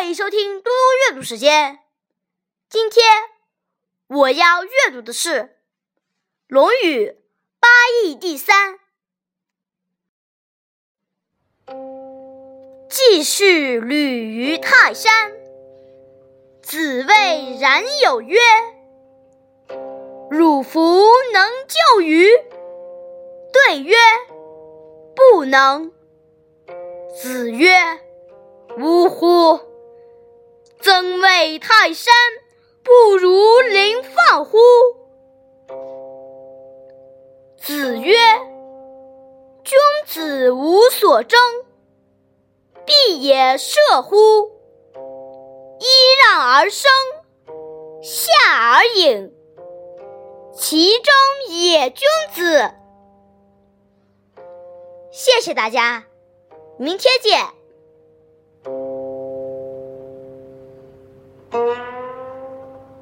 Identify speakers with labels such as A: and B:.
A: 欢迎收听嘟嘟阅读时间。今天我要阅读的是《论语·八佾第三》。季氏旅于泰山，子谓冉有曰：“汝弗能就于？”对曰：“不能。”子曰：“呜呼！曾谓泰山不如临放乎？”子曰：“君子无所争，必也射乎！揖让而生，下而饮，其中也君子。”谢谢大家。明天见。